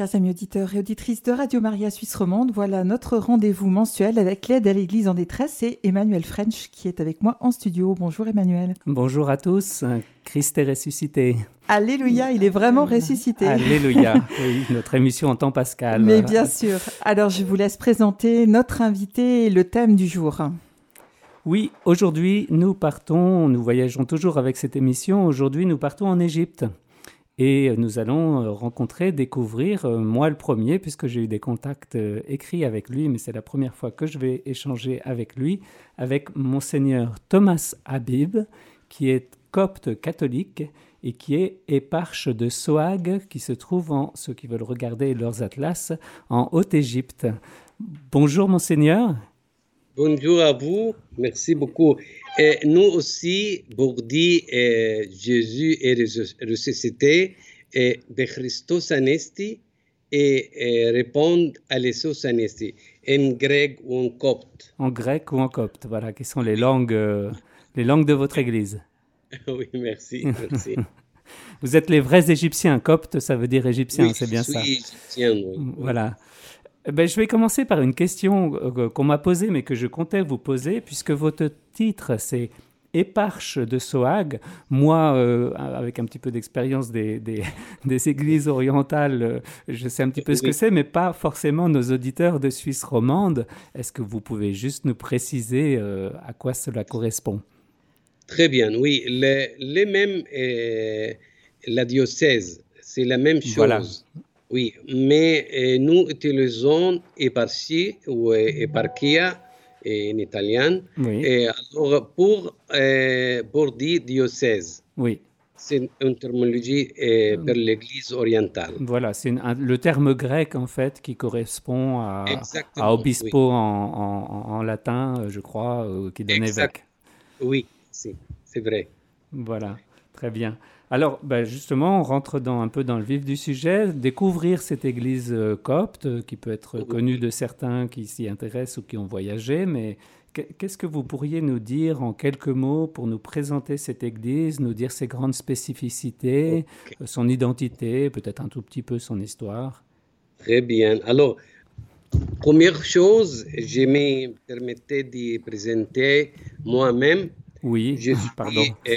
chers amis auditeurs et auditrices de Radio Maria Suisse Romande. Voilà notre rendez-vous mensuel avec l'aide à l'Église en détresse et Emmanuel French qui est avec moi en studio. Bonjour Emmanuel. Bonjour à tous. Christ est ressuscité. Alléluia, il est vraiment ressuscité. Alléluia, oui, notre émission en temps pascal. Mais bien sûr. Alors je vous laisse présenter notre invité et le thème du jour. Oui, aujourd'hui nous partons, nous voyageons toujours avec cette émission, aujourd'hui nous partons en Égypte. Et nous allons euh, rencontrer, découvrir, euh, moi le premier, puisque j'ai eu des contacts euh, écrits avec lui, mais c'est la première fois que je vais échanger avec lui, avec monseigneur Thomas Habib, qui est copte catholique et qui est éparche de Soag, qui se trouve en, ceux qui veulent regarder leurs atlas, en Haute-Égypte. Bonjour monseigneur. Bonjour à vous, merci beaucoup. Et nous aussi, pour dire Jésus est ressuscité, et de Christos anesti, et, répondre à l'Essos anesti, en grec ou en copte. En grec ou en copte, voilà, qui sont les langues, euh, les langues de votre Église. oui, merci, merci. Vous êtes les vrais Égyptiens. Copte, ça veut dire Égyptien, c'est bien ça. Égyptien, oui. Voilà. Eh ben, je vais commencer par une question euh, qu'on m'a posée, mais que je comptais vous poser, puisque votre titre, c'est éparche de Sohag. Moi, euh, avec un petit peu d'expérience des, des, églises orientales, euh, je sais un petit peu ce que c'est, mais pas forcément nos auditeurs de Suisse romande. Est-ce que vous pouvez juste nous préciser à quoi cela correspond? Très bien, oui. Les, mêmes, la diocèse, c'est la même chose. Voilà. Oui, mais euh, nous utilisons éparchie ou euh, éparchia en italien et alors pour, euh, pour dire diocèse. Oui. C'est une terminologie pour l'Église orientale. Voilà, c'est le terme grec en fait qui correspond à, à obispo en, en, latin, je crois, qui donne évêque. Oui, c'est vrai. Voilà, très bien. Alors, ben, justement, on rentre dans, un peu dans le vif du sujet, découvrir cette église euh, copte, euh, qui peut être connue de certains qui s'y intéressent ou qui ont voyagé, mais qu'est-ce que vous pourriez nous dire en quelques mots pour nous présenter cette église, nous dire ses grandes spécificités, son identité, peut-être un tout petit peu son histoire? Très bien. Alors, première chose, je me permettais de présenter moi-même oui, je suis, pardon. Euh,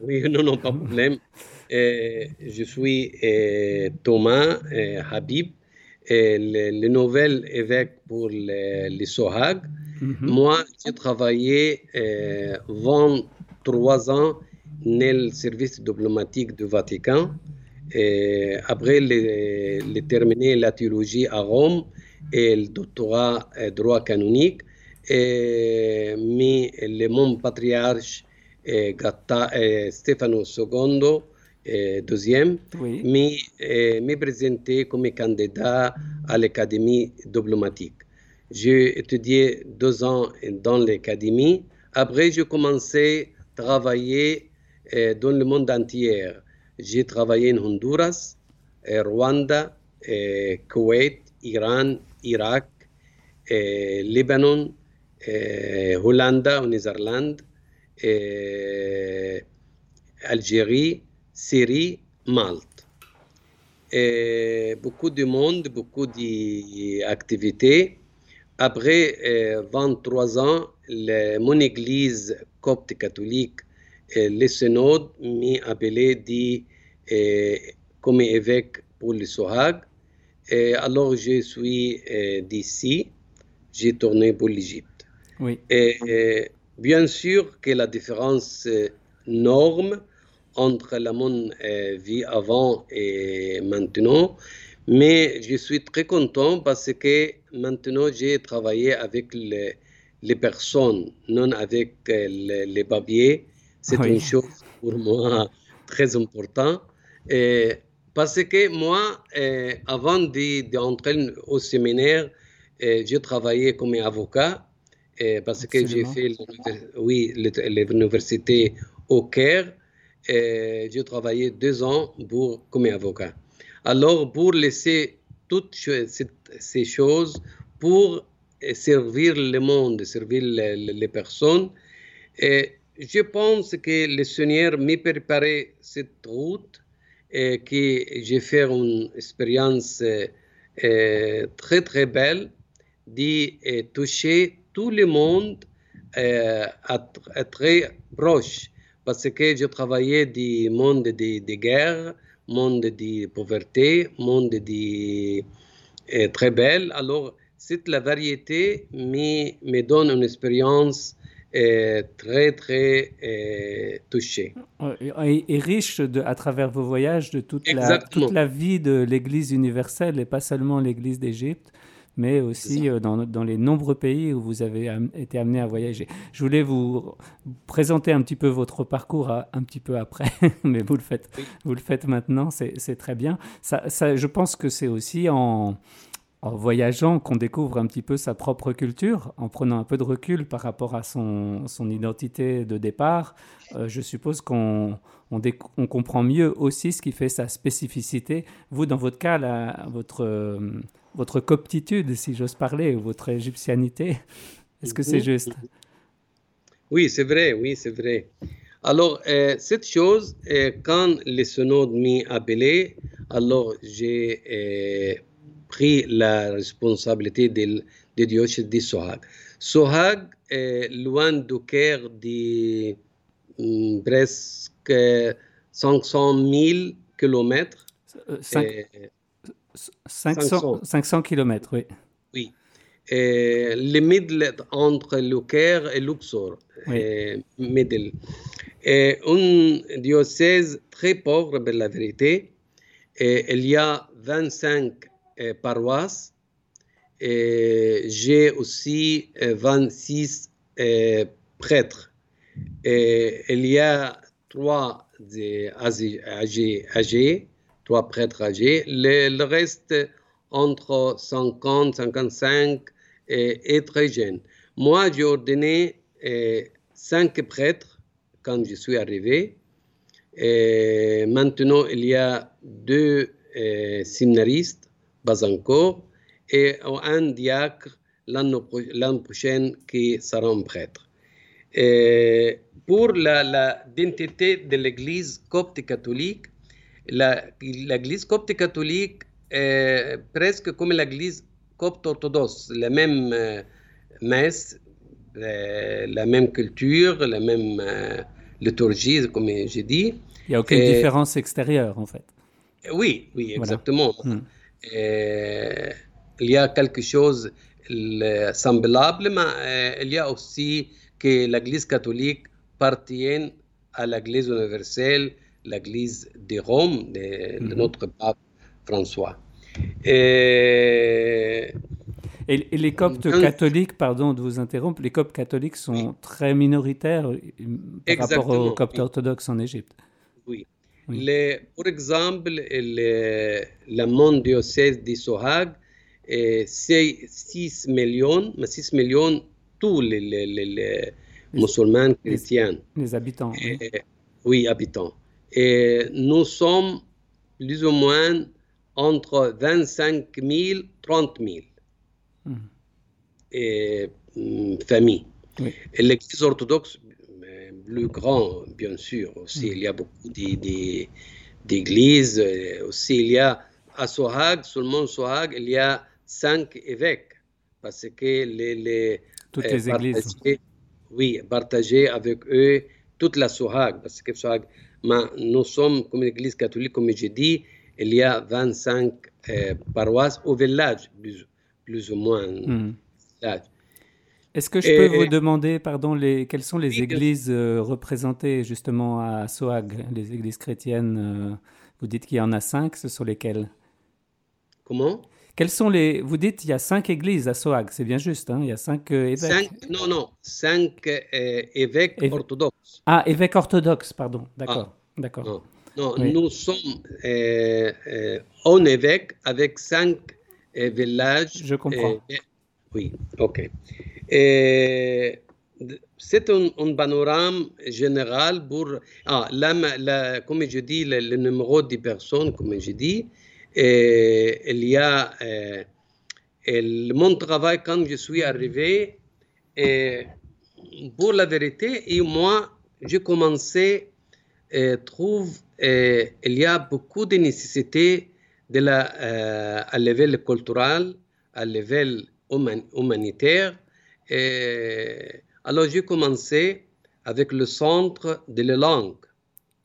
oui, non, non, pas de problème. Euh, je suis euh, Thomas Habib, le, nouvel évêque pour les, Sohag. Mhm. Moi, j'ai travaillé 23 ans dans le service diplomatique du Vatican. Et après, j'ai terminé la théologie à Rome et le doctorat droit canonique mais le mon patriarche Gatta, Stefano II, deuxième, oui. m'est présenté comme candidat à l'Académie diplomatique. J'ai étudié deux ans dans l'Académie. Après, j'ai commencé à travailler dans le monde entier. J'ai travaillé en Honduras, Rwanda, Koweït, Iran, Irak, Libanon, eh, Hollande, en eh, Algérie, Syrie, Malte. Et beaucoup de monde, beaucoup d'activités. Après 23 ans, mon église copte catholique, le synode m'a appelé dit, comme évêque pour le Sohag. Et alors je suis d'ici, j'ai tourné pour l'Égypte. Oui. Et, bien sûr que la différence euh, norme entre la mon euh, vie avant et maintenant, mais je suis très content parce que maintenant j'ai travaillé avec les, les, personnes, non avec euh, les, papiers. C'est une chose pour moi très importante. Et parce que moi, avant d'entrer au séminaire, j'ai travaillé comme avocat parce que j'ai fait oui, l'université au Caire. J'ai travaillé deux ans pour, comme avocat. Alors, pour laisser toutes ces choses, pour servir le monde, servir les, personnes, et je pense que le Seigneur m'a préparé cette route et que j'ai fait une expérience très très belle de toucher tout le monde à, très proche parce que je travaillais du monde de, de guerre, monde de pauvreté, monde de très belle. Alors, cette la variété me, me donne une expérience très, très touchée. Et, riche de, à travers vos voyages de toute, la, toute la vie de l'Église universelle et pas seulement l'Église d'Égypte mais aussi euh, dans, dans, les nombreux pays où vous avez été amené à voyager. Je voulais vous présenter un petit peu votre parcours un petit peu après, mais vous le faites, vous le faites maintenant, c'est très bien. Ça, ça, je pense que c'est aussi en, en voyageant qu'on découvre un petit peu sa propre culture, en prenant un peu de recul par rapport à son, son identité de départ. Euh, je suppose qu'on on, on, comprend mieux aussi ce qui fait sa spécificité. Vous, dans votre cas, la, votre, euh, votre coptitude, si j'ose parler, ou votre égyptianité, est-ce que c'est juste? Oui, c'est vrai, oui, c'est vrai. Alors, euh, cette chose, quand les synodes m'ont appelé, alors j'ai pris la responsabilité de, de diocèse de Sohag. Sohag est loin du cœur de um, presque 500 000 kilomètres. 500, 500 kilomètres, oui. Oui. Et le middle entre le Caire et Luxor, oui. et middle. Et un diocèse très pauvre, pour la vérité. Et il y a 25 paroisse. J'ai aussi 26 prêtres. Et il y a trois âgés, âgés, trois prêtres âgés. Le, reste entre 50, 55 et, très jeunes. Moi, j'ai ordonné cinq prêtres quand je suis arrivé. Et maintenant, il y a deux séminaristes pas encore, et un diacre l'an prochain qui sera un prêtre. Pour l'identité la, de l'Église copte catholique, l'Église copte catholique est presque comme l'Église copte orthodoxe, la même euh, messe, euh, la même culture, la même liturgie, comme j'ai dit. Il n'y a aucune différence extérieure, en fait. Oui, oui, exactement. Hmm. Il y a quelque chose de semblable, mais il y a aussi que l'Église catholique appartient à l'Église universelle, l'Église de Rome, de, de, mhm. notre pape François. Et, et, les coptes catholiques, pardon de vous interrompre, les coptes catholiques sont très minoritaires euh, par Exactement. rapport aux coptes orthodoxes en Égypte. Oui. Les, par exemple, le, le monde diocèse de Sohag, c'est 6 millions, mais 6 millions tous les, les, les, les musulmans chrétiens. Les habitants. Oui. oui, habitants. Et nous sommes plus ou moins entre 25 000 et 30 000 mmh. et, familles. Oui. L'Église orthodoxe, plus grand, bien sûr. Aussi, il y a beaucoup d'églises. Aussi, il y a à Sohag, seulement Sohag, il y a cinq évêques. Parce que les. les Toutes les églises. Oui, partager avec eux toute la Sohag. Parce que Sohag, mais nous sommes comme l'église catholique, comme j'ai dit, il y a 25 euh, paroisses au village, plus, plus ou moins. Mm. Est-ce que je peux vous demander, pardon, les, quelles sont les églises euh, représentées justement à Sohag, les églises chrétiennes euh, Vous dites qu'il y en a cinq, ce sont lesquelles? Comment? Quelles sont les Vous dites qu'il y a cinq églises à Sohag, c'est bien juste, hein? Il y a cinq euh, évêques. non, non, cinq évêques orthodoxes. Ah, évêques orthodoxes, pardon, d'accord. Ah, d'accord. Non, nous sommes un évêque avec cinq villages. Je comprends. oui, ok. Et c'est un, un, panorama général pour, ah, la, la, comme je dis, le, le, numéro de personnes, comme je dis, il y a euh, et mon travail quand je suis arrivé, et pour la vérité, et moi, j'ai commencé à trouver il y a beaucoup de nécessité de la, euh, à level culturel, à level humanitaire. Et, alors, j'ai commencé avec le centre de la langue.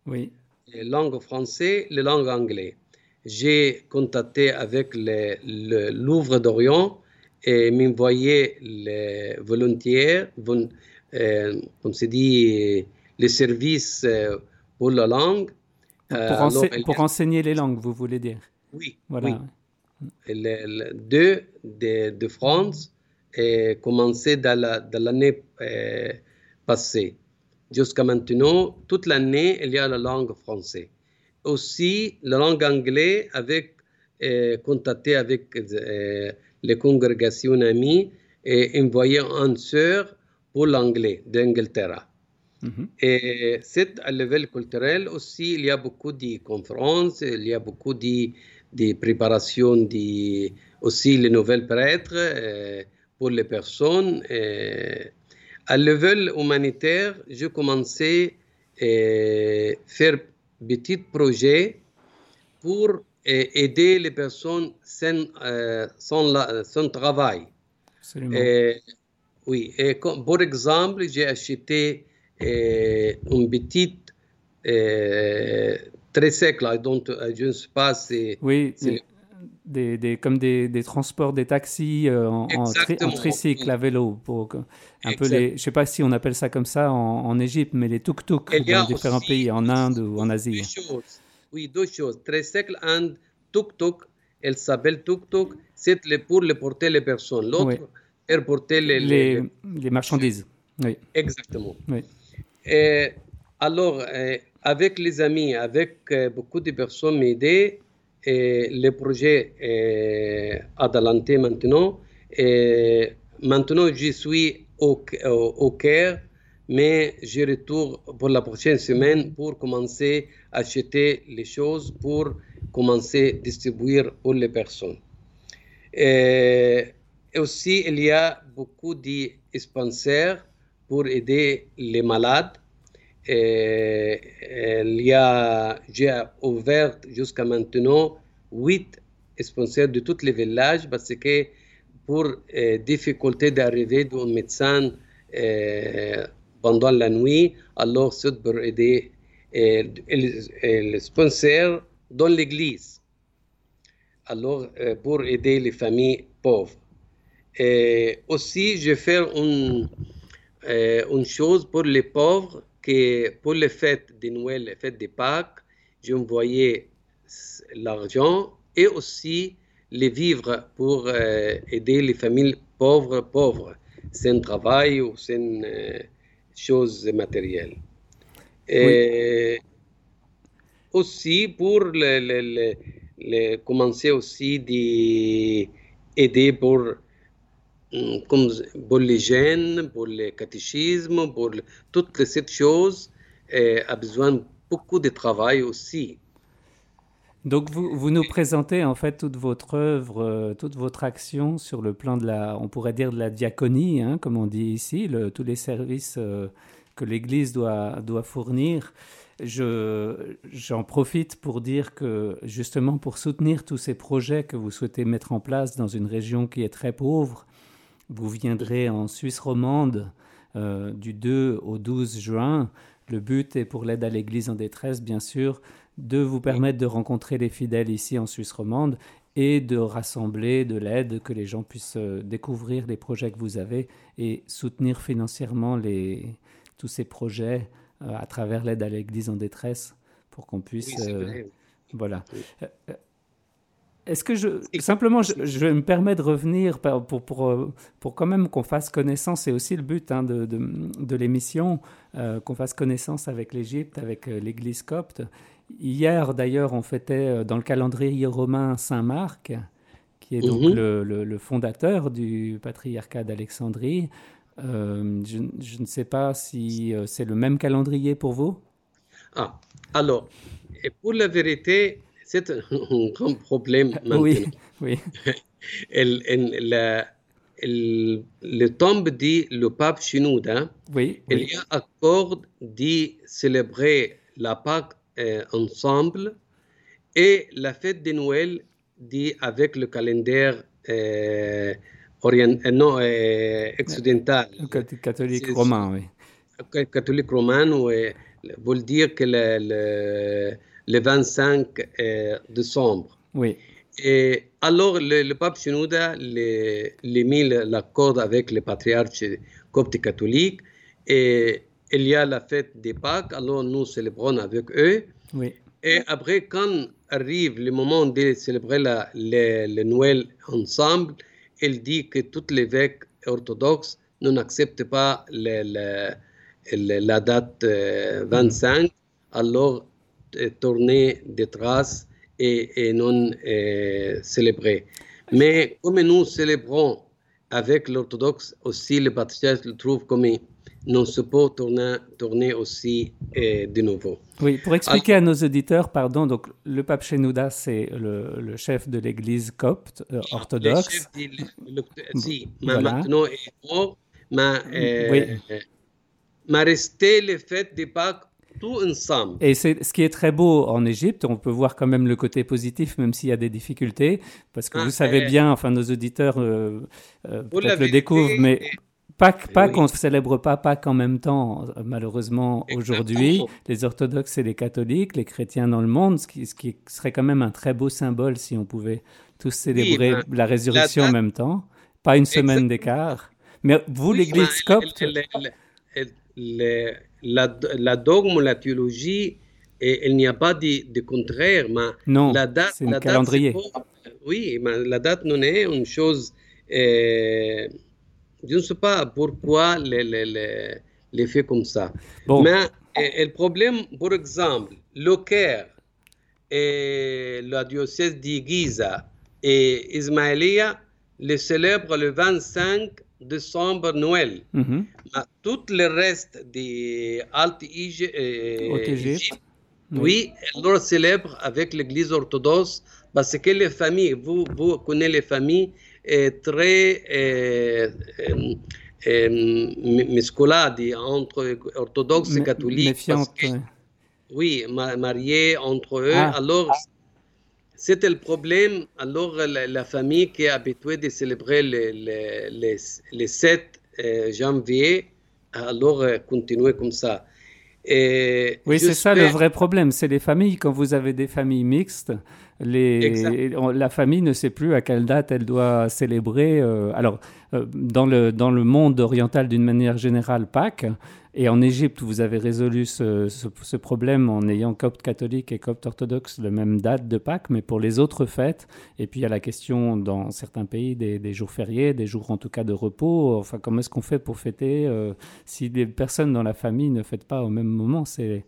Oui. Les langues françaises, les langues anglaises. J'ai contacté avec le, Louvre d'Orient et m'envoyé les volontaires, euh, comme se dit, les services euh, pour la langue. Pour, pour enseigner les langues, vous voulez dire? Oui. Voilà. Le, deux de, France ont commencé dans l'année euh, passée. Jusqu'à maintenant, toute l'année, il y a la langue française. Aussi, la langue anglaise, avec euh, contacté avec euh, les congrégations amies et envoyé un sœur pour l'anglais d'Angleterre. Mhm. Et c'est à level culturel aussi, il y a beaucoup de conférences, il y a beaucoup de des préparations des, aussi les nouvelles prêtres euh, pour les personnes. À level humanitaire, je commençais à euh, faire petits projets pour aider les personnes sans, sans, travail. oui, et par exemple, j'ai acheté une petite très sec, là, euh, je ne sais pas, c'est... Oui, des, des, comme des, des, transports, des taxis euh, en, en, tricycle à vélo. Pour, un peu les, je ne sais pas si on appelle ça comme ça en, en Égypte, mais les tuk-tuk dans différents pays, en Inde ou en Asie. Oui, deux choses. Tricycle et tuk-tuk. Elle s'appelle tuk-tuk. C'est pour les porter les personnes. L'autre, pour porter les, les, les, marchandises. Oui. Exactement. Oui. Et alors, avec les amis, avec euh, beaucoup de personnes m'aider et le projet est adelanté maintenant. Maintenant, je suis au, au, Caire, mais je retourne pour la prochaine semaine pour commencer à acheter les choses, pour commencer à distribuer pour les personnes. Et aussi, il y a beaucoup de sponsors pour aider les malades il y a, j'ai ouvert jusqu'à maintenant huit sponsors de tous les villages parce que pour euh, difficulté d'arriver d'un médecin euh, pendant la nuit, alors c'est pour aider euh, le sponsor dans l'église. Alors, pour aider les familles pauvres. Et aussi, je fais une, une chose pour les pauvres que pour les fêtes de Noël, les fêtes de Pâques, j'envoyais l'argent et aussi les vivres pour euh, aider les familles pauvres, pauvres, sans travail ou sans euh, choses matérielles. Et aussi pour le, commencer aussi d'aider pour comme pour les jeunes, pour le catéchisme, pour toutes ces choses, a besoin beaucoup de travail aussi. Donc vous, vous, nous présentez en fait toute votre œuvre, euh, toute votre action sur le plan de la, on pourrait dire de la diaconie, hein, comme on dit ici, tous les services euh, que l'Église doit, doit fournir. Je, j'en profite pour dire que justement pour soutenir tous ces projets que vous souhaitez mettre en place dans une région qui est très pauvre, vous viendrez en Suisse romande euh, du 2 au 12 juin. Le but est pour l'aide à l'Église en détresse, bien sûr, de vous permettre de rencontrer les fidèles ici en Suisse romande et de rassembler de l'aide, que les gens puissent euh, découvrir les projets que vous avez et soutenir financièrement les, tous ces projets euh, à travers l'aide à l'Église en détresse pour qu'on puisse... voilà. Est-ce que je simplement je, je, me permets de revenir pour, pour, euh, pour, quand même qu'on fasse connaissance, c'est aussi le but hein, de, de, de l'émission, euh, qu'on fasse connaissance avec l'Égypte, avec euh, l'Église copte. Hier d'ailleurs, on fêtait dans le calendrier romain Saint Marc, qui est donc mhm. le, le, fondateur du patriarcat d'Alexandrie. Je, je, ne sais pas si c'est le même calendrier pour vous? Ah, alors, pour la vérité, c'est un grand problème maintenant. Oui, oui. le tombe dit le pape Shenouda, oui, il y a accord de célébrer la Pâque euh, ensemble et la fête de Noël dit avec le calendrier euh, orient, euh, non, euh, occidental. Catholique romain, oui. Catholique romain, oui, veut dire que le, le, le 25 décembre. Oui. Et alors, le, pape Shenouda les, les mis l'accord avec les patriarches coptes catholiques et il y a la fête des Pâques, alors nous célébrons avec eux. Oui. Et après, quand arrive le moment de célébrer la, le, Noël ensemble, il dit que tous les évêques orthodoxes n'acceptent pas la date 25, euh, alors euh, tourner des traces et, non euh, célébrer. Mais comme nous célébrons avec l'orthodoxe aussi, le patriarche le trouve comme non se peut tourner, tourner aussi euh, de nouveau. Oui, pour expliquer à nos auditeurs, pardon, donc le pape Shenouda, c'est le, le, chef de l'église copte euh, orthodoxe. Le chef de, si, voilà. maintenant est mort, mais, euh, oui. mais resté le fait de Pâques. Et c'est ce qui est très beau en Égypte. On peut voir quand même le côté positif, même s'il y a des difficultés, parce que ah, vous savez bien, enfin nos auditeurs euh, euh, peut-être le découvrent, mais Pâques, Pâques on ne célèbre pas Pâques en même temps, malheureusement, aujourd'hui. Les orthodoxes et les catholiques, les chrétiens dans le monde, ce qui, ce qui, serait quand même un très beau symbole si on pouvait tous célébrer la résurrection en même temps. Pas une semaine d'écart. Mais vous, l'Église copte... La, la, dogme, la théologie, et, il n'y a pas de, de contraire, mais non, la date, c'est un calendrier. oui, mais la date non est une chose... Euh, je ne sais pas pourquoi les, les, les, les faits comme ça. Mais et, le problème, par exemple, le Caire et la diocèse d'Igiza et Ismaïlia le célèbrent le 25 décembre Noël. Mm -hmm. Mais tout le reste des Altes Égypte, oui, on le célèbre avec l'Église orthodoxe parce que les familles, vous, vous connaissez les familles, très eh, mescolati entre orthodoxes et catholiques. oui, mariés entre eux. Ah. Alors, c'était le problème. Alors, la, famille qui est habituée de célébrer les, les, les, 7 euh, janvier, alors euh, continuer comme ça. Et oui, c'est ça le vrai problème. C'est les familles, quand vous avez des familles mixtes, les, la famille ne sait plus à quelle date elle doit célébrer. Euh, alors, euh, dans, le, dans le monde oriental, d'une manière générale, Pâques, et en Égypte, vous avez résolu ce, ce, problème en ayant copte catholique et copte orthodoxe la même date de Pâques, mais pour les autres fêtes, et puis il y a la question dans certains pays des, des jours fériés, des jours en tout cas de repos, enfin comment est-ce qu'on fait pour fêter euh, si des personnes dans la famille ne fêtent pas au même moment? C'est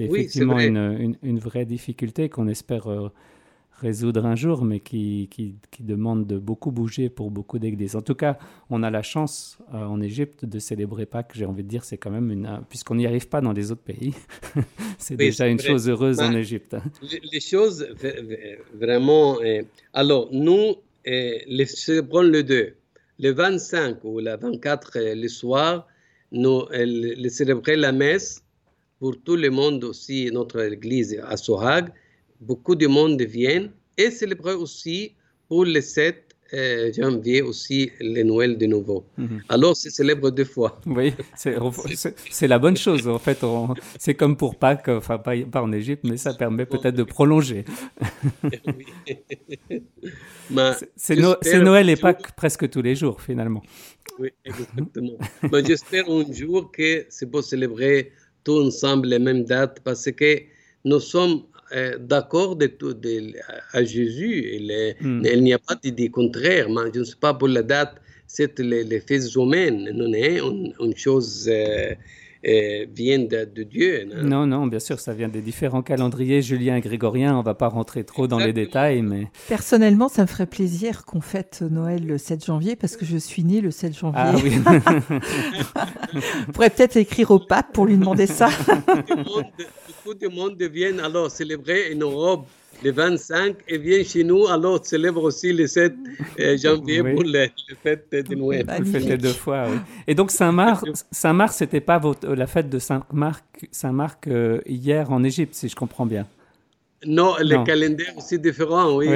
effectivement une, une, une, vraie difficulté qu'on espère résoudre un jour, mais qui, qui, demande de beaucoup bouger pour beaucoup d'églises. En tout cas, on a la chance euh, en Égypte de célébrer Pâques. J'ai envie de dire, c'est quand même une. Puisqu'on n'y arrive pas dans les autres pays, c'est déjà une chose heureuse en Égypte. Hein. Les, choses vraiment. Euh, alors, nous, euh, les célébrons le 2. Le 25 ou le 24, le soir, nous les célébrer la messe pour tout le monde aussi, notre église à Sohag beaucoup de monde viennent et célébrer aussi pour le 7 euh, janvier aussi le Noël de nouveau. Mhm. Alors, c'est célèbre deux fois. Oui, c'est la bonne chose. En fait, c'est comme pour Pâques, enfin pas, en Égypte, mais ça permet peut-être de prolonger. c'est Noël et Pâques presque tous les jours, finalement. Oui, exactement. J'espère un jour que c'est pour célébrer tous ensemble les mêmes dates parce que nous sommes d'accord de, de, à Jésus. Il, mm. il n'y a pas d'idée contraire, mais je ne sais pas pour la date, c'est les, les faits humains, non une, une chose euh, euh, vient de, de Dieu. Non? non, non, bien sûr, ça vient des différents calendriers julien et grégorien. On ne va pas rentrer trop dans les détails, mais personnellement, ça me ferait plaisir qu'on fête Noël le 7 janvier parce que je suis né le 7 janvier. Ah oui. On pourrait peut-être écrire au pape pour lui demander ça beaucoup de monde viennent alors célébrer en Europe le 25 et viennent chez nous, alors célèbre aussi le 7 euh, janvier pour le, fête de Noël. Vous le deux fois, oui. Et donc Saint-Marc, Saint-Marc, c'était pas votre, la fête de Saint-Marc, Saint-Marc euh, hier en Égypte, si je comprends bien. Non, les calendriers aussi différents, oui.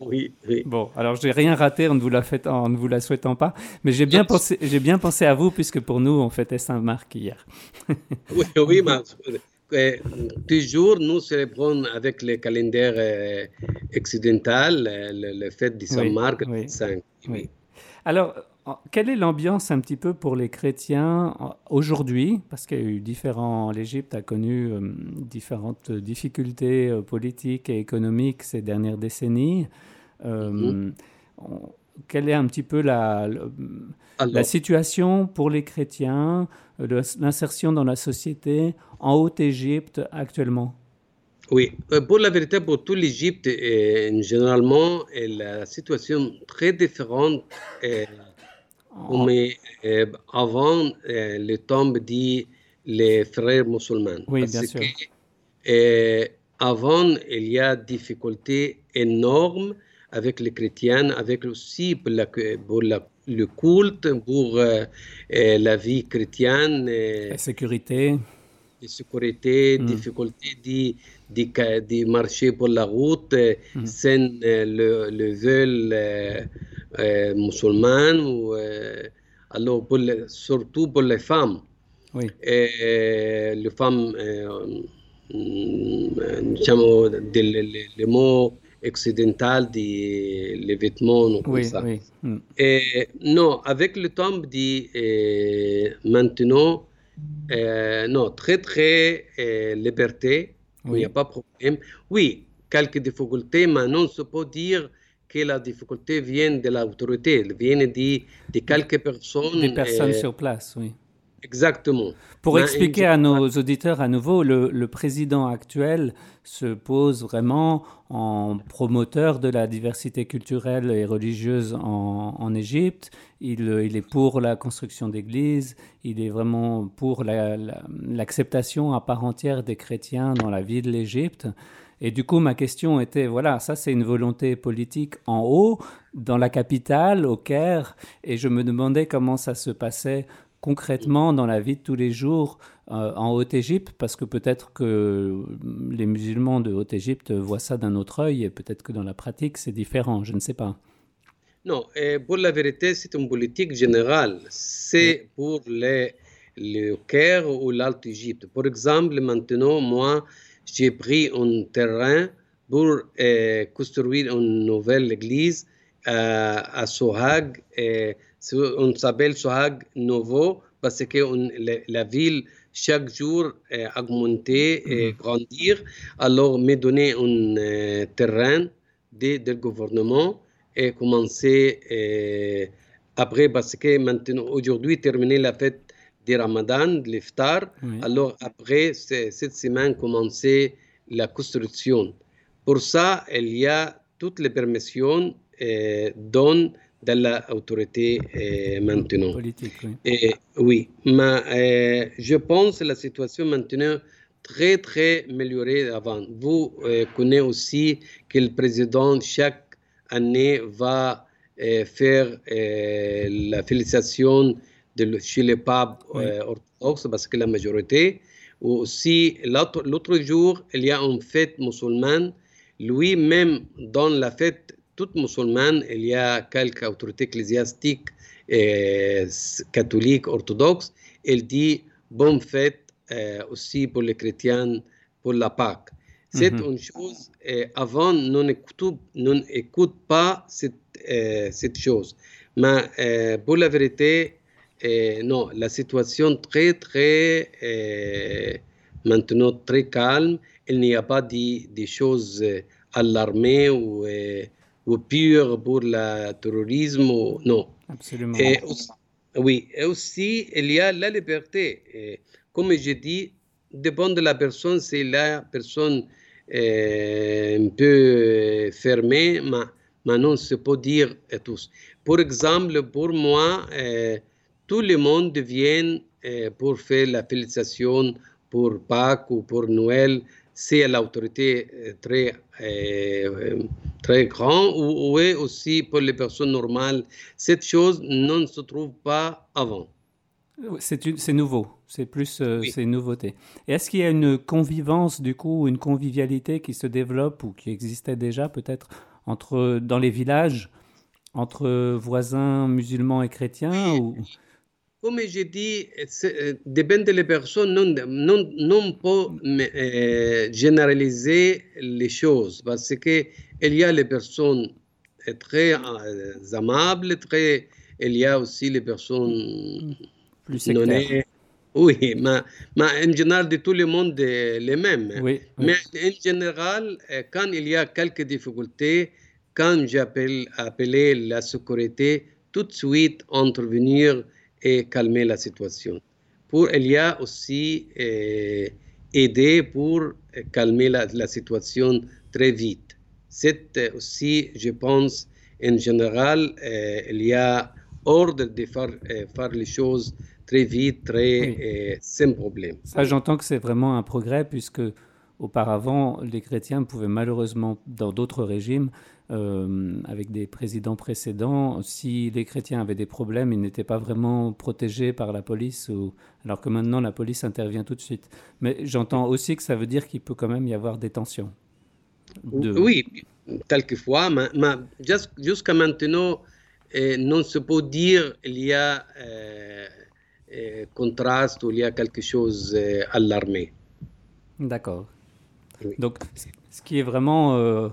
oui, oui, Bon, alors j'ai rien raté en ne vous la, fait, en ne vous la souhaitant pas, mais j'ai bien, pensé, j'ai bien pensé à vous puisque pour nous, on fêtait Saint-Marc hier. oui, oui, toujours nous célébrons avec le calendrier euh, occidental le, fête de Saint-Marc, oui, 5. Oui. Alors, quelle est l'ambiance un petit peu pour les chrétiens aujourd'hui? Parce qu'il y a eu différents. L'Égypte a connu euh, différentes difficultés euh, politiques et économiques ces dernières décennies. Euh, mhm. Quelle est un petit peu la, la situation pour les chrétiens, l'insertion dans la société en Haute-Égypte actuellement? Oui, pour la vérité, pour tout l'Égypte, généralement, la situation très différente mais euh, avant euh, le tombe dit les frères musulmans. Oui, bien sûr. Euh, avant, il y a des difficultés énormes avec les chrétiens, avec aussi pour, le culte, pour la vie chrétienne. la sécurité. La sécurité, mm. difficulté de, marcher pour la route mm. sans le, le vol euh, ou, euh, alors pour surtout pour les femmes. Oui. Les femmes, euh, diciamo, les, mots occidentaux des les vêtements, oui, ça. Oui. Mm. Et, non, avec le temps dit maintenant, non, très très liberté, il n'y a pas de problème. Oui, quelques difficultés, mais non, se peut dire que la difficulté vient de l'autorité, vient de, de, quelques personnes. Des personnes sur place, oui. Exactement. Pour expliquer à nos auditeurs à nouveau, le, président actuel se pose vraiment en promoteur de la diversité culturelle et religieuse en, Égypte. Il, il, est pour la construction d'églises, il est vraiment pour l'acceptation à part entière des chrétiens dans la vie de l'Égypte. Et du coup, ma question était, voilà, ça c'est une volonté politique en haut, dans la capitale, au Caire, et je me demandais comment ça se passait concrètement dans la vie de tous les jours euh, en Haute-Égypte, parce que peut-être que les musulmans de Haute-Égypte voient ça d'un autre œil, et peut-être que dans la pratique c'est différent, je ne sais pas. Non, et pour la vérité, c'est une politique générale. C'est pour les, le Caire ou l'Alto-Égypte. Par exemple, maintenant, moi, j'ai pris un terrain pour euh, construire une nouvelle église euh, à Sohag. On s'appelle Sohag Nouveau parce que la, ville chaque jour euh, augmentait et mhm. grandir. Alors, me donner un euh, terrain du gouvernement et commencer après parce que maintenant, aujourd'hui, terminer la fête de Ramadan, de l'iftar. Alors après, cette semaine, commencer la construction. Pour ça, il y a toutes les permissions euh, de l'autorité euh, maintenant. Politique, oui. Et, oui, mais euh, je pense que la situation maintenant très, très améliorée avant. Vous connaissez aussi que le président, chaque année, va faire la félicitation de, chez les papes euh, orthodoxes, parce que la majorité. Aussi, l'autre jour, il y a une fête musulmane. Lui-même, dans la fête toute musulmane, il y a quelques autorités ecclésiastiques euh, catholiques, orthodoxes. Il dit bonne fête euh, aussi pour les chrétiens pour la Pâque. C'est mhm. une chose, avant, on n'écoute pas cette, cette chose. Mais pour la vérité, non, la situation très, très, euh, maintenant très calme. Il n'y a pas de, choses euh, alarmées ou, euh, ou pures pour le terrorisme. non. Absolument. oui, et aussi, il y a la liberté. comme je dis, dépend de la personne. Si la personne est un peu fermée, mais, mais non, se peut dire tous. Par exemple, pour moi, tout le monde vient euh, pour faire la félicitation pour Pâques ou pour Noël. C'est l'autorité euh, très, très grande ou, aussi pour les personnes normales. Cette chose ne se trouve pas avant. C'est nouveau. C'est plus euh, ces c'est une nouveauté. Est-ce qu'il y a une convivence du coup, une convivialité qui se développe ou qui existait déjà peut-être entre dans les villages entre voisins musulmans et chrétiens ou... Comme j'ai dit, euh, dépend des personnes, non, non, non pas euh, généraliser les choses parce qu'il y a les personnes très amables, très, il y a aussi les personnes plus sectaires. Oui, mais, mais, en général, de tout le monde, les mêmes. Mais en général, euh, quand il y a quelques difficultés, quand j'appelle appeler la sécurité, tout de suite intervenir et calmer la situation. Pour, il y a aussi euh, aider pour euh, calmer la, la, situation très vite. C'est aussi, je pense, en général, euh, il y a ordre de faire, euh, faire les choses très vite, très euh, sans problème. Ça, j'entends que c'est vraiment un progrès puisque auparavant, les chrétiens pouvaient malheureusement, dans d'autres régimes, euh, avec des présidents précédents, si les chrétiens avaient des problèmes, ils n'étaient pas vraiment protégés par la police, ou... alors que maintenant la police intervient tout de suite. Mais j'entends aussi que ça veut dire qu'il peut quand même y avoir des tensions. Oui, quelquefois, mais, mais jusqu'à maintenant, eh, non se peut dire qu'il y a euh, euh, contraste ou il y a quelque chose euh, alarmé. D'accord. Oui. Donc, ce qui est vraiment, euh,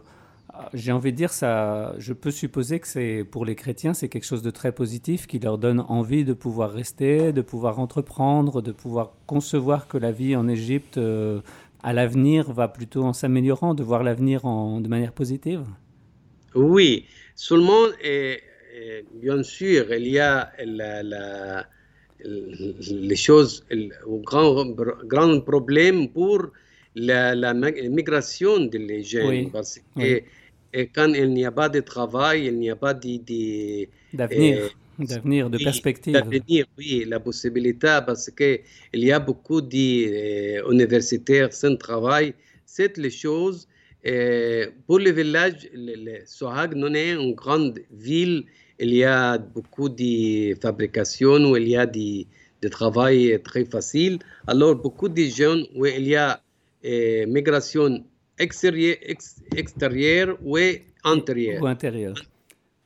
j'ai envie de dire, ça, je peux supposer que c'est pour les chrétiens, c'est quelque chose de très positif qui leur donne envie de pouvoir rester, de pouvoir entreprendre, de pouvoir concevoir que la vie en Égypte à l'avenir va plutôt en s'améliorant, de voir l'avenir de manière positive? Oui, seulement, et, et, bien sûr, il y a la, la les choses, le grand, grand problème pour la, la migration des jeunes. Oui, parce que oui. et quand il n'y a pas de travail, il n'y a pas d'avenir, euh, d'avenir, de perspective. D'avenir, oui, la possibilité, parce qu'il y a beaucoup d'universitaires sans travail. C'est les choses. Et pour le village, le, Sohag non est une grande ville il y a beaucoup de fabrication où il y a de travail très facile. Alors, beaucoup de jeunes où il y a eh, migration extérieure, ex, extérieure ou intérieure. Ou intérieure.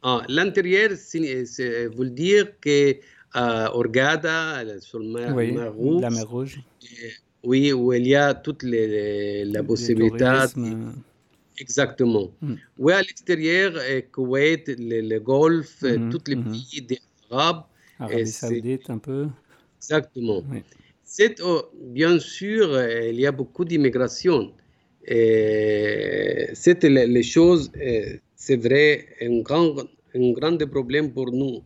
Ah, L'intérieur veut dire que à Orgada, sur la mer, oui, mer Rouge, la mer Rouge. Oui, où il y a toute les, la possibilité. Exactement. Mm. Oui, à l'extérieur, Koweït, le, le Golfe, mm tous les mm -hmm. pays des Arabes. Arabie Saoudite, un peu. Exactement. Oui. C'est, oh, bien sûr, il y a beaucoup d'immigration. C'est les, les, choses, c'est vrai, un grand, un grand problème pour nous.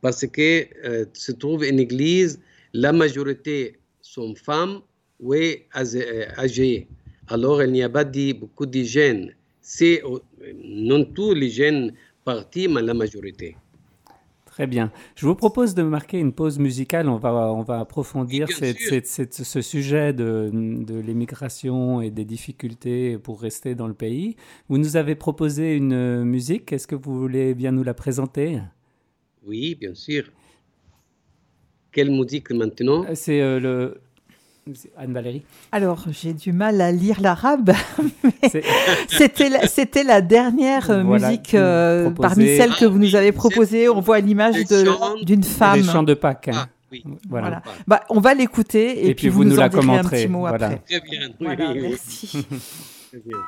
Parce que euh, se trouve une église, la majorité sont femmes ou âgées. Alors, il n'y a pas beaucoup de jeunes. C'est non tous les jeunes partis, mais la majorité. Très bien. Je vous propose de marquer une pause musicale. On va, on va approfondir Oui, cette, cette, cette, ce sujet de, de l'immigration et des difficultés pour rester dans le pays. Vous nous avez proposé une musique. Est-ce que vous voulez bien nous la présenter? Oui, bien sûr. Quelle musique maintenant? C'est euh, le, Anne-Valérie Alors, j'ai du mal à lire l'arabe, c'était la, c'était la dernière voilà, musique euh, parmi celles ah, que vous nous avez proposées. On voit l'image d'une femme. Les chants de Pâques. Hein. Ah, oui. Voilà. voilà. Bah, on va l'écouter et, et, puis, vous, vous nous, nous la en commenterez. un petit mot voilà. après. Très bien. Oui, Voilà, oui, oui. merci. Très bien.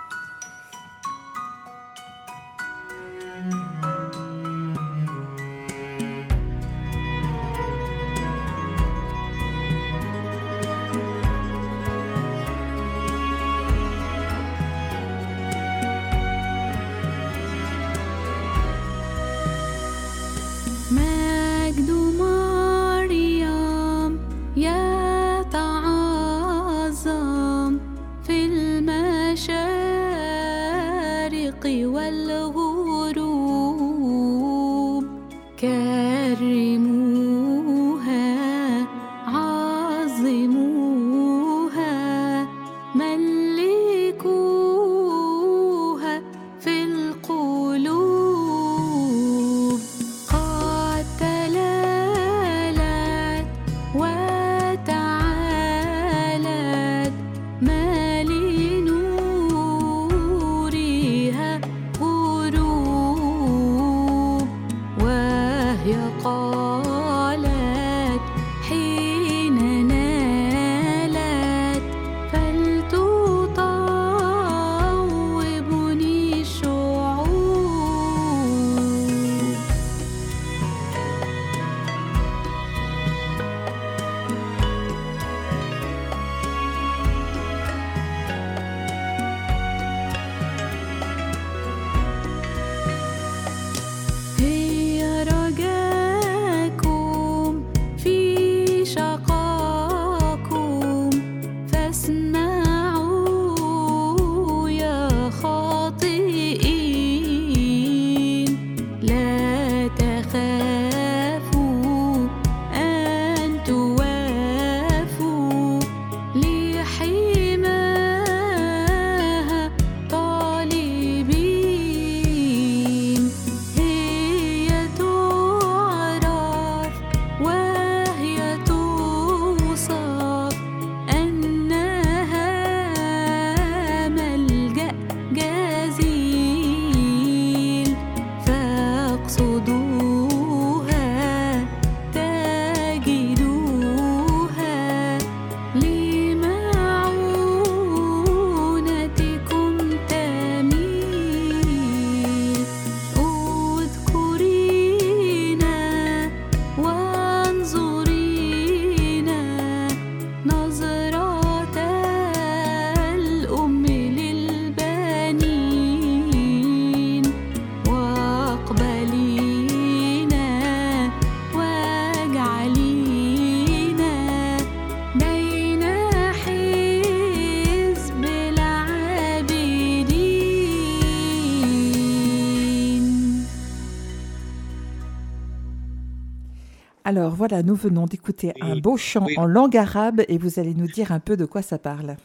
Alors voilà, nous venons d'écouter un beau chant en langue arabe et vous allez nous dire un peu de quoi ça parle.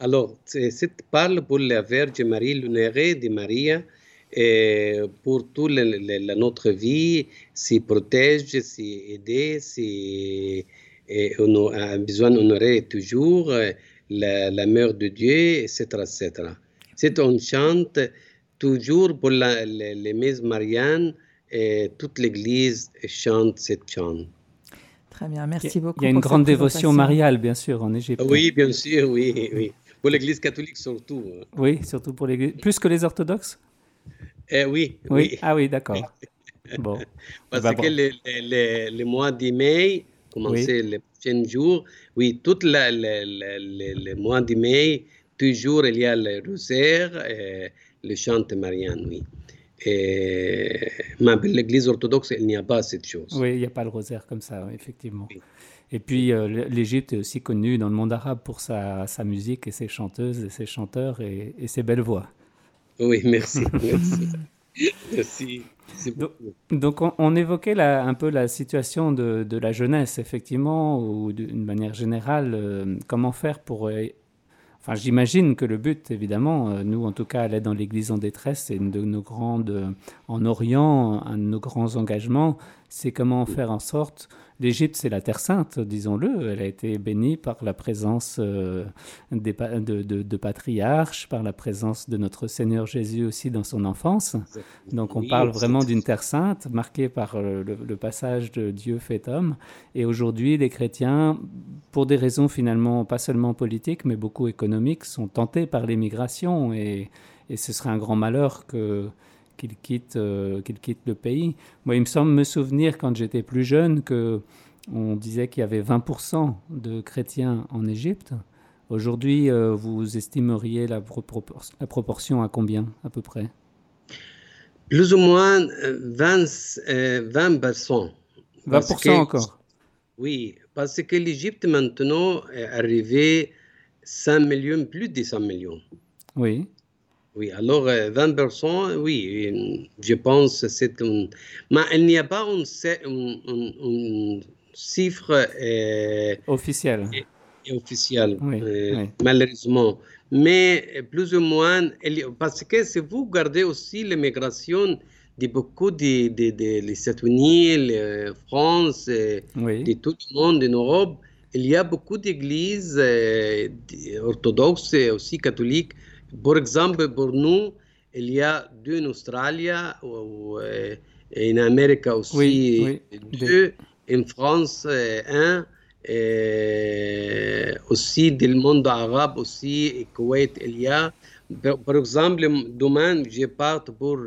Alors, ça parle pour la Vierge Marie, l'unérée de Marie, et pour toute notre vie, s'y protège, s'y aider, si on a besoin d'honorer toujours la, la, mère de Dieu, etc. etc. C'est on chante toujours pour la, les, messes mariannes et toute l'Église chante cette chant. Très bien, merci beaucoup. Il y a une grande dévotion mariale, bien sûr, en Égypte. Oui, bien sûr, oui, oui. Pour l'Église catholique surtout. Hein. Oui, surtout pour l'Église. Plus que les orthodoxes? Eh, oui, oui, Ah oui, d'accord. bon. Parce que le, mois de mai, commencer les prochains jours, oui, tout le, mois de mai, toujours il y a le rosaire et le chant marianne, oui. Et, mais l'église orthodoxe, il n'y a pas cette chose. Oui, il n'y a pas le rosaire comme ça, effectivement. Et puis euh, l'Égypte est aussi connue dans le monde arabe pour sa, sa, musique et ses chanteuses et ses chanteurs et, ses belles voix. Oui, merci. merci. Donc, on, évoquait un peu la situation de, de, la jeunesse, effectivement, ou d'une manière générale, euh, comment faire pour j'imagine que le but, évidemment, euh, nous en tout cas, aller dans l'Église en détresse, c'est une de nos grandes, euh, en Orient, un de nos grands engagements, c'est comment faire en sorte L'Égypte, c'est la Terre sainte, disons-le. Elle a été bénie par la présence euh, des, de, de, patriarches, par la présence de notre Seigneur Jésus aussi dans son enfance. Donc on parle vraiment d'une Terre sainte, marquée par euh, le, passage de Dieu fait homme. Et aujourd'hui, les chrétiens, pour des raisons finalement pas seulement politiques, mais beaucoup économiques, sont tentés par l'émigration. Et, et ce serait un grand malheur que qu'il quitte, euh, qu'il quitte le pays. Moi, il me semble me souvenir quand j'étais plus jeune que on disait qu'il y avait 20% de chrétiens en Égypte. Aujourd'hui, euh, vous estimeriez la, la, proportion à combien à peu près? Plus ou moins 20, 20%. 20% encore? Oui, parce que l'Égypte maintenant est arrivée 5 millions, plus de 100 millions. Oui. Oui, alors 20%, euh, oui, je pense que c'est un... Mais il n'y a pas un, chiffre euh, officiel. officiel, euh, malheureusement. Mais plus ou moins, parce que si vous regardez aussi l'immigration de beaucoup de, de, de les États-Unis, la France, de tout le monde en Europe, il y a beaucoup d'églises orthodoxes et aussi catholiques par exemple, pour nous, il y a deux en Australie en Amérique aussi deux, en France un, et aussi du monde arabe aussi, et Koweït il y a. Par exemple, demain, je pars pour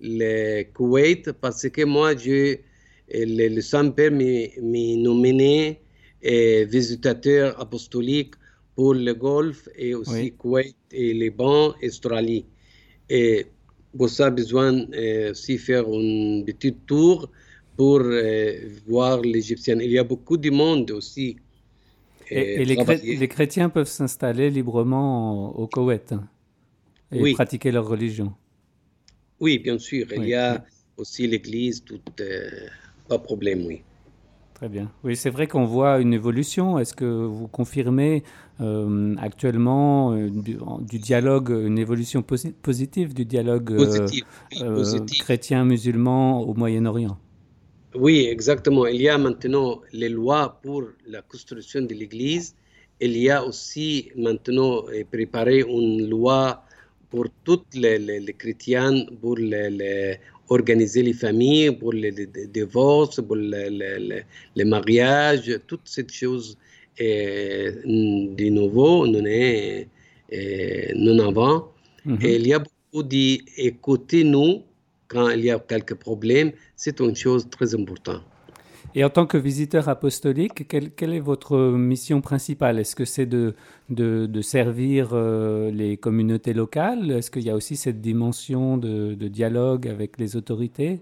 le Koweït parce que moi, je, le, le Saint-Père m'a nominé visitateur apostolique pour le Golfe et aussi Koweït et Liban et Australie. Et pour ça, besoin euh, aussi faire un petit tour pour euh, voir l'Égyptien. Il y a beaucoup de monde aussi. Et, euh, les, chrétiens peuvent s'installer librement au Koweït hein, et pratiquer leur religion. Oui, bien sûr. Il y a aussi l'église, tout, pas de problème, oui. Très bien. Oui, c'est vrai qu'on voit une évolution. Est-ce que vous confirmez euh, actuellement euh, du, dialogue, une évolution positive du dialogue euh, chrétien-musulman au Moyen-Orient? Oui, exactement. Il y a maintenant les lois pour la construction de l'Église. Il y a aussi maintenant préparé une loi pour tous les, chrétiens, pour les organiser les familles, pour les, divorces, pour les, mariages, toutes ces choses. Et, de nouveau, nous, est, nous avons. Mhm. Et il y a beaucoup d'écouter nous quand il y a quelques problèmes. C'est une chose très importante. Et en tant que visiteur apostolique, quelle, est votre mission principale? Est-ce que c'est de, servir euh, les communautés locales? Est-ce qu'il y a aussi cette dimension de, dialogue avec les autorités?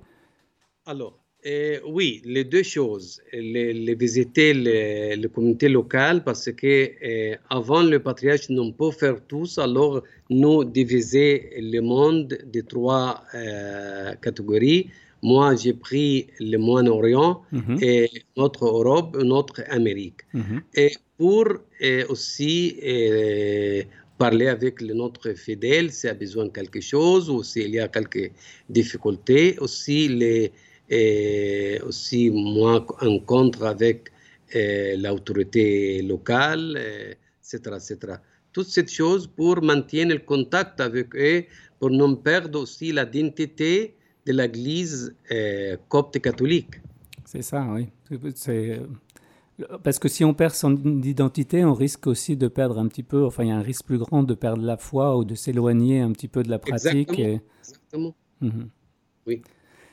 Alors, euh, oui, les deux choses. Les, visiter les, communautés locales parce que euh, avant le patriarche, nous peut faire tous. Alors, nous diviser le monde de trois catégories moi, j'ai pris le Moyen-Orient mhm. et notre Europe, notre Amérique. Mhm. Et pour aussi parler avec notre fidèle s'il a besoin de quelque chose ou s'il y a quelques difficultés. Aussi, les, aussi moi, rencontre avec l'autorité locale, etc., etc. Toutes ces choses pour maintenir le contact avec eux, pour ne perdre aussi l'identité de l'Église euh, copte catholique. C'est ça, oui. C'est parce que si on perd son identité, on risque aussi de perdre un petit peu, enfin il y a un risque plus grand de perdre la foi ou de s'éloigner un petit peu de la pratique. Exactement. Exactement. Mhm. Oui.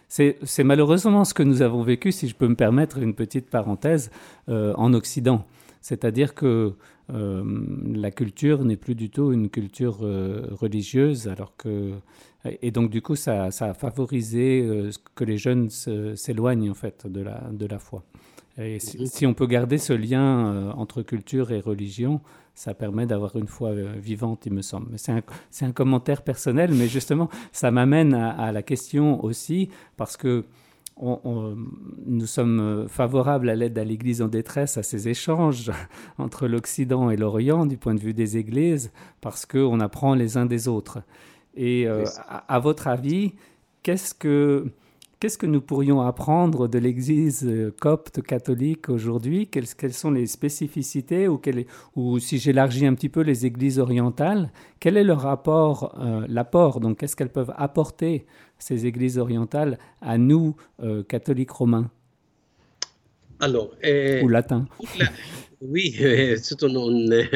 C'est malheureusement ce que nous avons vécu, si je peux me permettre une petite parenthèse, euh, en Occident. C'est-à-dire que euh, la culture n'est plus du tout une culture religieuse, alors que et donc, du coup, ça, ça a favorisé euh, que les jeunes s'éloignent, en fait, de la, de la foi. Et si, on peut garder ce lien euh, entre culture et religion, ça permet d'avoir une foi euh, vivante, il me semble. C'est un, un, commentaire personnel, mais justement, ça m'amène à, la question aussi, parce que on, nous sommes favorables à l'aide à l'Église en détresse, à ces échanges entre l'Occident et l'Orient du point de vue des églises, parce qu'on apprend les uns des autres. Et euh, à, votre avis, qu'est-ce que, qu'est-ce que nous pourrions apprendre de l'Église euh, copte catholique aujourd'hui? Quelles, quelles, sont les spécificités ou, ou si j'élargis un petit peu les églises orientales, quel est leur rapport, euh, l'apport Donc, qu'est-ce qu'elles peuvent apporter, ces églises orientales, à nous, catholiques romains? Alors, ou latins oui, c'est une,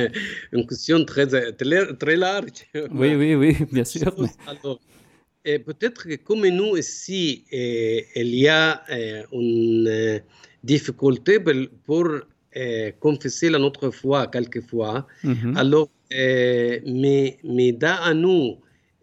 une, question très, très, large. Oui, oui, oui, bien sûr. Alors, peut-être que comme nous ici, il y a une difficulté pour confesser la notre foi quelquefois, mhm. alors, mais, mais à nous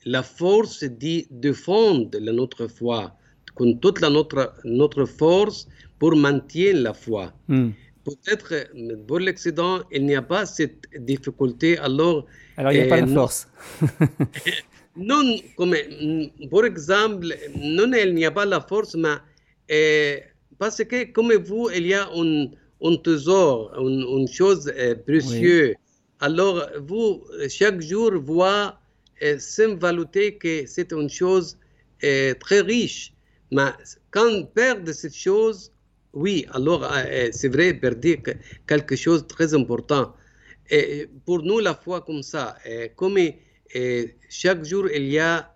la force de défendre la notre foi, con toute la notre, notre force pour maintenir la foi. Mm peut-être pour l'accident, il n'y a pas cette difficulté. Alors, alors il n'y a pas de force. non, comme, par exemple, non, il n'y a pas la force, mais parce que comme vous, il y a un, un trésor, une, chose précieuse. Alors, vous, chaque jour, voyez sans valuter que c'est une chose très riche. Mais quand on perd cette chose, oui, alors euh, euh, c'est vrai, perdre quelque chose de très important. Et pour nous, la foi comme ça, euh, comme chaque jour il y a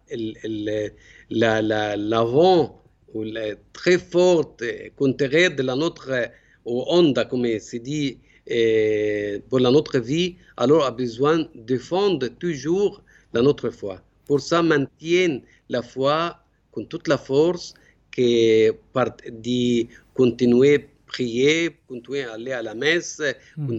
l'avant ou très forte qu'intérêt de la notre onde, comme c'est dit, pour la notre vie, alors a besoin de défendre toujours la notre foi. Pour ça, maintient la foi con toute la force que par, de continuer à prier, continuer à aller à la messe, mm.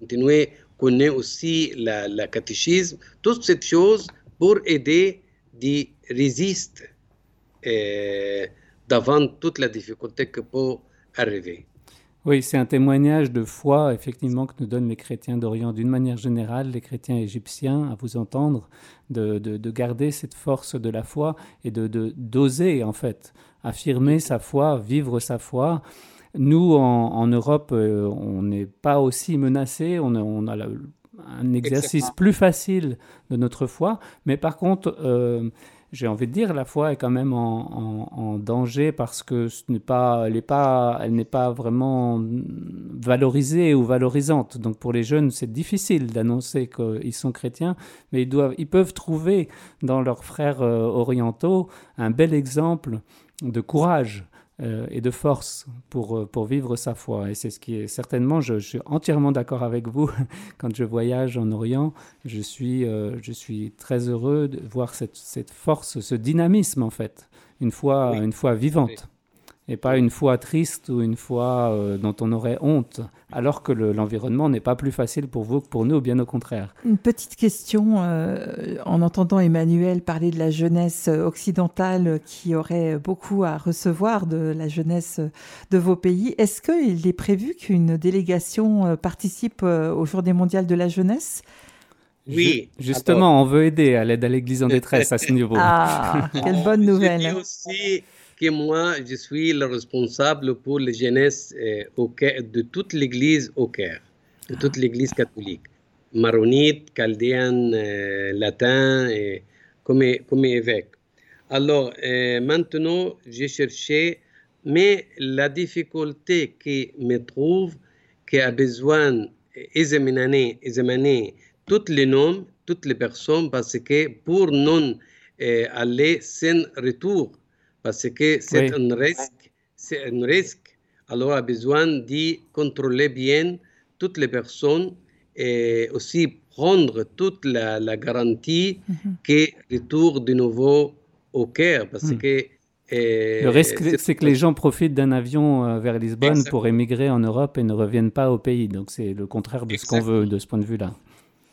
continuer à connaître aussi la, la, catéchisme, toutes ces choses pour aider à résister euh, devant toutes les difficultés que peut arriver. Oui, c'est un témoignage de foi, effectivement, que nous donnent les chrétiens d'Orient. D'une manière générale, les chrétiens égyptiens, à vous entendre, de, de, garder cette force de la foi et de d'oser, en fait, affirmer sa foi, vivre sa foi. Nous, en, Europe, euh, on n'est pas aussi menacés, on, on a un exercice plus facile de notre foi, mais par contre, euh, j'ai envie de dire, la foi est quand même en, danger parce que ce n'est pas, elle n'est pas, elle n'est pas vraiment valorisée ou valorisante. Donc pour les jeunes, c'est difficile d'annoncer qu'ils sont chrétiens, mais ils doivent, ils peuvent trouver dans leurs frères euh, orientaux un bel exemple de courage euh, et de force pour, euh, pour vivre sa foi. Et c'est ce qui est certainement, je, suis entièrement d'accord avec vous, quand je voyage en Orient, je suis, euh, je suis très heureux de voir cette, cette force, ce dynamisme en fait, une foi, une foi vivante et pas une foi triste ou une foi euh, dont on aurait honte, alors que l'environnement n'est pas plus facile pour vous que pour nous, bien au contraire. Une petite question, euh, en entendant Emmanuel parler de la jeunesse occidentale qui aurait beaucoup à recevoir de la jeunesse de vos pays, est-ce qu'il est prévu qu'une délégation euh, participe aux Journées mondiales de la jeunesse? Oui. justement, on veut aider à l'aide à l'Église en détresse à ce niveau. Ah, quelle bonne nouvelle que moi, je suis le responsable pour la jeunesse euh, au de toute l'Église au Caire, de toute l'Église catholique, maronite, chaldéenne, euh, latin, et comme, comme évêque. Alors, euh, maintenant, j'ai cherché, mais la difficulté que me trouve, qui a besoin d'examiner, examiner tous les noms, toutes les personnes, parce que pour non aller sans retour parce que c'est un risque, c'est un risque. Alors, a besoin de contrôler bien toutes les personnes et aussi prendre toute la, garantie mm retour de nouveau au Caire, parce mm. que euh, le risque, c'est que les gens profitent d'un avion euh, vers Lisbonne pour émigrer en Europe et ne reviennent pas au pays. Donc c'est le contraire de ce qu'on veut de ce point de vue-là.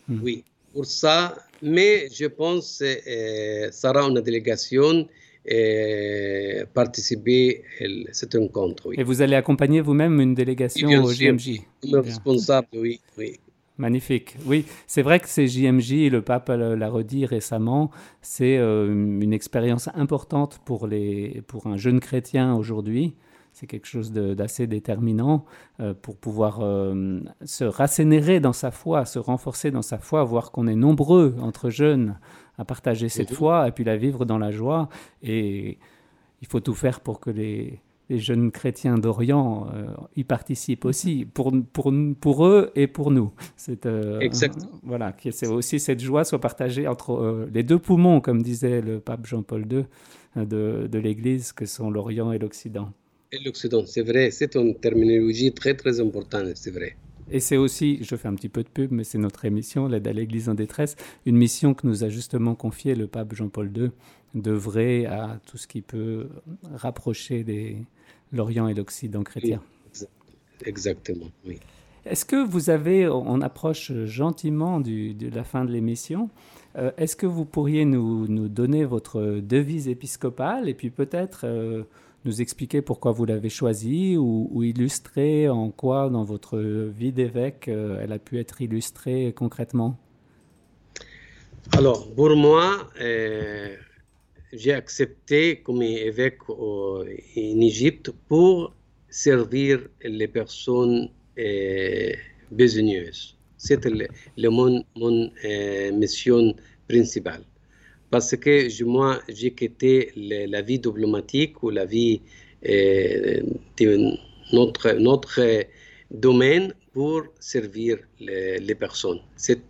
Mm. Oui, pour ça, mais je pense que euh, ça sera une délégation et participer à cet rencontre. Et vous allez accompagner vous-même une délégation au JMJ responsable, oui, oui. Magnifique. Oui, c'est vrai que ces JMJ, le pape l'a redit récemment, c'est euh, une expérience importante pour, les, pour un jeune chrétien aujourd'hui. C'est quelque chose d'assez déterminant euh, pour pouvoir euh, se rassénérer dans sa foi, se renforcer dans sa foi, voir qu'on est nombreux entre jeunes à partager cette mhm. foi et puis la vivre dans la joie. Et il faut tout faire pour que les, jeunes chrétiens d'Orient euh, y participent aussi, pour, pour, pour eux et pour nous. C'est euh, voilà, que aussi cette joie soit partagée entre euh, les deux poumons, comme disait le pape Jean-Paul II de, de l'Église, que sont l'Orient et l'Occident. Et l'Occident, c'est vrai, c'est une terminologie très très importante, c'est vrai. Et c'est aussi, je fais un petit peu de pub, mais c'est notre émission, l'aide à l'Église en détresse, une mission que nous a justement confiée le pape Jean-Paul II, d'œuvrer à tout ce qui peut rapprocher des, l'Orient et l'Occident chrétien. exactement, oui. Est-ce que vous avez, on approche gentiment du, de la fin de l'émission, euh, est-ce que vous pourriez nous, nous, donner votre devise épiscopale et puis peut-être euh, nous expliquer pourquoi vous l'avez choisie ou, illustrer en quoi dans votre vie d'évêque euh, elle a pu être illustrée concrètement? Alors, pour moi, euh, j'ai accepté comme évêque en Égypte pour servir les personnes euh, besogneuses. C'était mon, mon mission principale parce que moi, j'ai quitté la vie diplomatique ou la vie euh, de notre, notre domaine pour servir les, personnes. C'est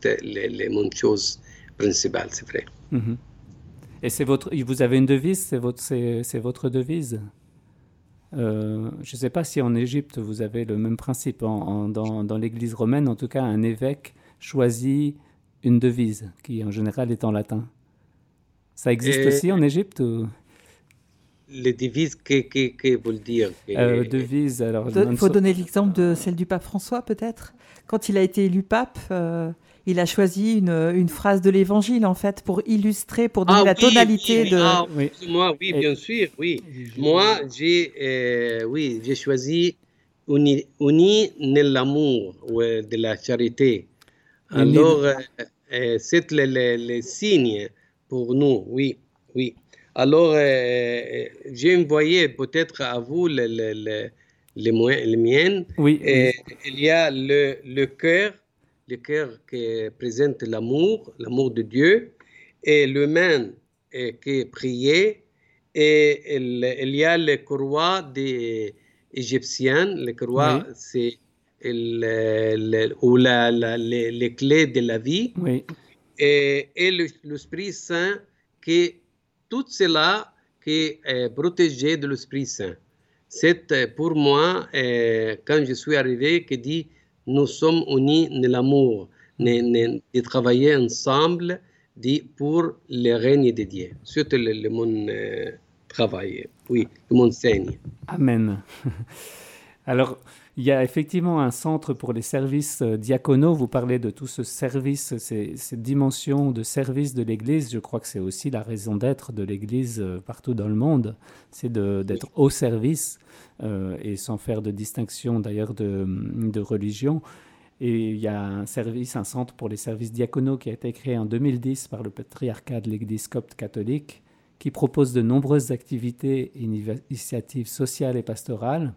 mon chose principale, c'est vrai. Mhm. Et c'est votre, vous avez une devise, c'est votre, c'est, votre devise? Euh, je ne sais pas si en Égypte vous avez le même principe. dans, dans l'Église romaine, en tout cas, un évêque choisit une devise qui en général est en latin. Ça existe aussi en Égypte ou... Les devises, que, que, que vous le dire euh, Devises, alors... Il faut donner l'exemple de celle du pape François, peut-être Quand il a été élu pape, euh, il a choisi une, une phrase de l'évangile, en fait, pour illustrer, pour donner ah la tonalité de... Ah, oui. Moi, oui, bien sûr, oui. Moi, j'ai euh, oui, j'ai choisi uni, uni l'amour de la charité. Alors, c'est le, le, le signe pour nous, oui, oui. Alors, euh, j'ai envoyé peut-être à vous les, les, les, les, miennes. Oui. Il y a le, le cœur, le cœur qui présente l'amour, l'amour de Dieu, et le main qui est prié, et il, y a les croix des Égyptiens. Les croix, c'est ou la, les, clés de la vie. Oui. Et, et l'Esprit Saint qui tout cela qui est protégé de l'Esprit Saint. C'est euh, pour moi, euh, quand je suis arrivé, que dit nous sommes unis dans l'amour, de travailler ensemble pour le règne de Dieu. C'est le, le euh, travail, oui, le monde saigne. Amen. Alors, il y a effectivement un centre pour les services euh, diaconaux. Vous parlez de tout ce service, cette dimension de service de l'Église. Je crois que c'est aussi la raison d'être de l'Église euh, partout dans le monde. C'est d'être au service euh, et sans faire de distinction d'ailleurs de, religion. Et il y a un service, un centre pour les services diaconaux qui a été créé en 2010 par le patriarcat de l'Église copte catholique, qui propose de nombreuses activités et initiatives sociales et pastorales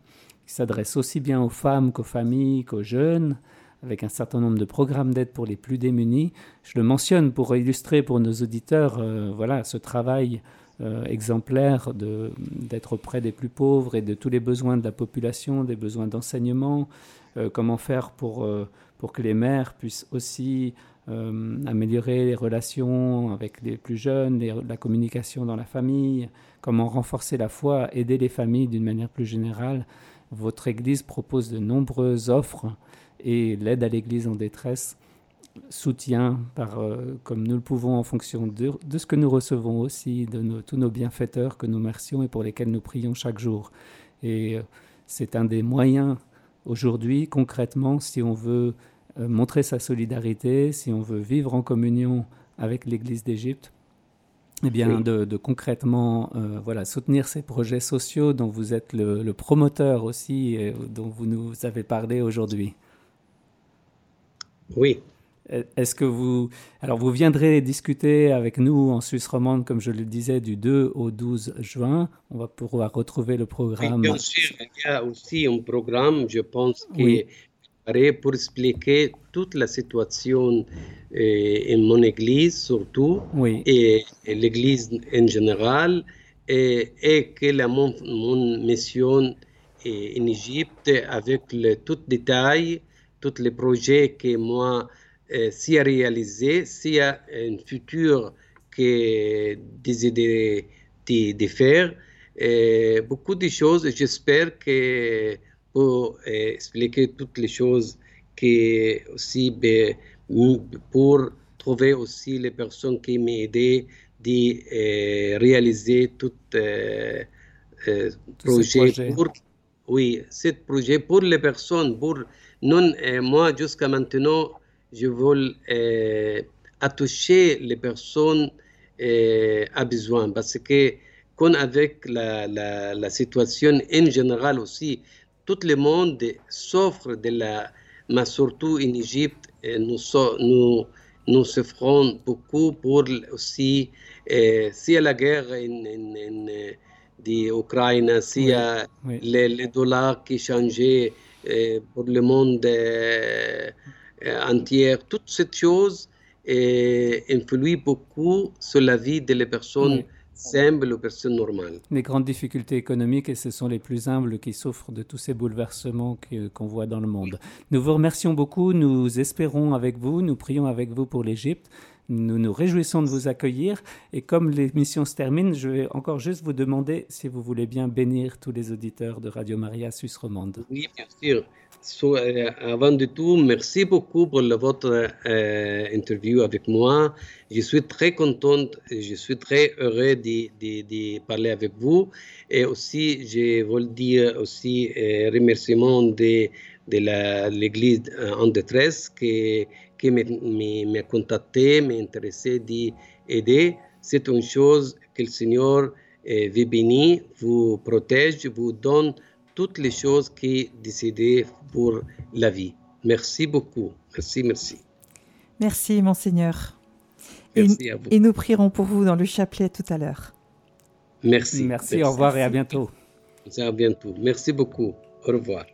qui s'adresse aussi bien aux femmes qu'aux familles qu'aux jeunes, avec un certain nombre de programmes d'aide pour les plus démunis. Je le mentionne pour illustrer pour nos auditeurs euh, voilà, ce travail euh, exemplaire d'être auprès des plus pauvres et de tous les besoins de la population, des besoins d'enseignement, euh, comment faire pour, pour que les mères puissent aussi améliorer les relations avec les plus jeunes, la communication dans la famille, comment renforcer la foi, aider les familles d'une manière plus générale. Votre Église propose de nombreuses offres et l'aide à l'Église en détresse soutient par, euh, comme nous le pouvons en fonction de, ce que nous recevons aussi, de tous nos bienfaiteurs que nous mercions et pour lesquels nous prions chaque jour. Et euh, c'est un des moyens aujourd'hui, concrètement, si on veut euh, montrer sa solidarité, si on veut vivre en communion avec l'Église d'Égypte, eh bien, de, concrètement euh, voilà, soutenir ces projets sociaux dont vous êtes le, promoteur aussi, et dont vous nous avez parlé aujourd'hui. Oui. Est-ce que vous... Alors, vous viendrez discuter avec nous en Suisse romande, comme je le disais, du 2 au 12 juin. On va pouvoir retrouver le programme. bien sûr, il y a aussi un programme, je pense, qui est pour expliquer toute la situation euh, en mon église surtout et, l'église en général et, et que la, mon, mission en Égypte avec le tout détail, tous les projets que moi euh, si à réaliser, si à un futur que désider de, de faire, et beaucoup de choses. J'espère que pour eh, expliquer toutes les choses qui aussi pour trouver aussi les personnes qui m'ont aidé de eh, réaliser tout eh, projet, pour oui ce projet pour les personnes pour non moi jusqu'à maintenant je veux attoucher les personnes à besoin. Parce que quand avec la, la, la situation en général aussi tout le monde souffre de la, mais surtout en Égypte, nous, nous, nous souffrons beaucoup pour aussi, euh, si la guerre en, en, en si Les, dollars qui changeaient euh, pour le monde euh, entier, toutes ces choses influent beaucoup sur la vie des personnes aux personnes normales. Les grandes difficultés économiques, et ce sont les plus humbles qui souffrent de tous ces bouleversements qu'on voit dans le monde. Nous vous remercions beaucoup, nous espérons avec vous, nous prions avec vous pour l'Égypte. Nous nous réjouissons de vous accueillir et comme l'émission se termine, je vais encore juste vous demander si vous voulez bien bénir tous les auditeurs de Radio Maria Suisse romande. Oui, bien sûr. So, euh, avant de tout, merci beaucoup pour votre euh, interview avec moi. Je suis très contente, je suis très heureux de, parler avec vous. Et aussi, je veux dire aussi euh, remerciement de, l'Église euh, en détresse qui, qui m'a contacté, m'a intéressé d'aider. C'est une chose que le Seigneur vous bénit, vous protège, vous donne toutes les choses qui décidées pour la vie. Merci beaucoup. Merci, merci. Merci, Monseigneur. Et, Merci à vous. et nous prierons pour vous dans le chapelet tout à l'heure. Merci. Merci, au revoir et à Merci. bientôt. À bientôt. Merci beaucoup. Au revoir.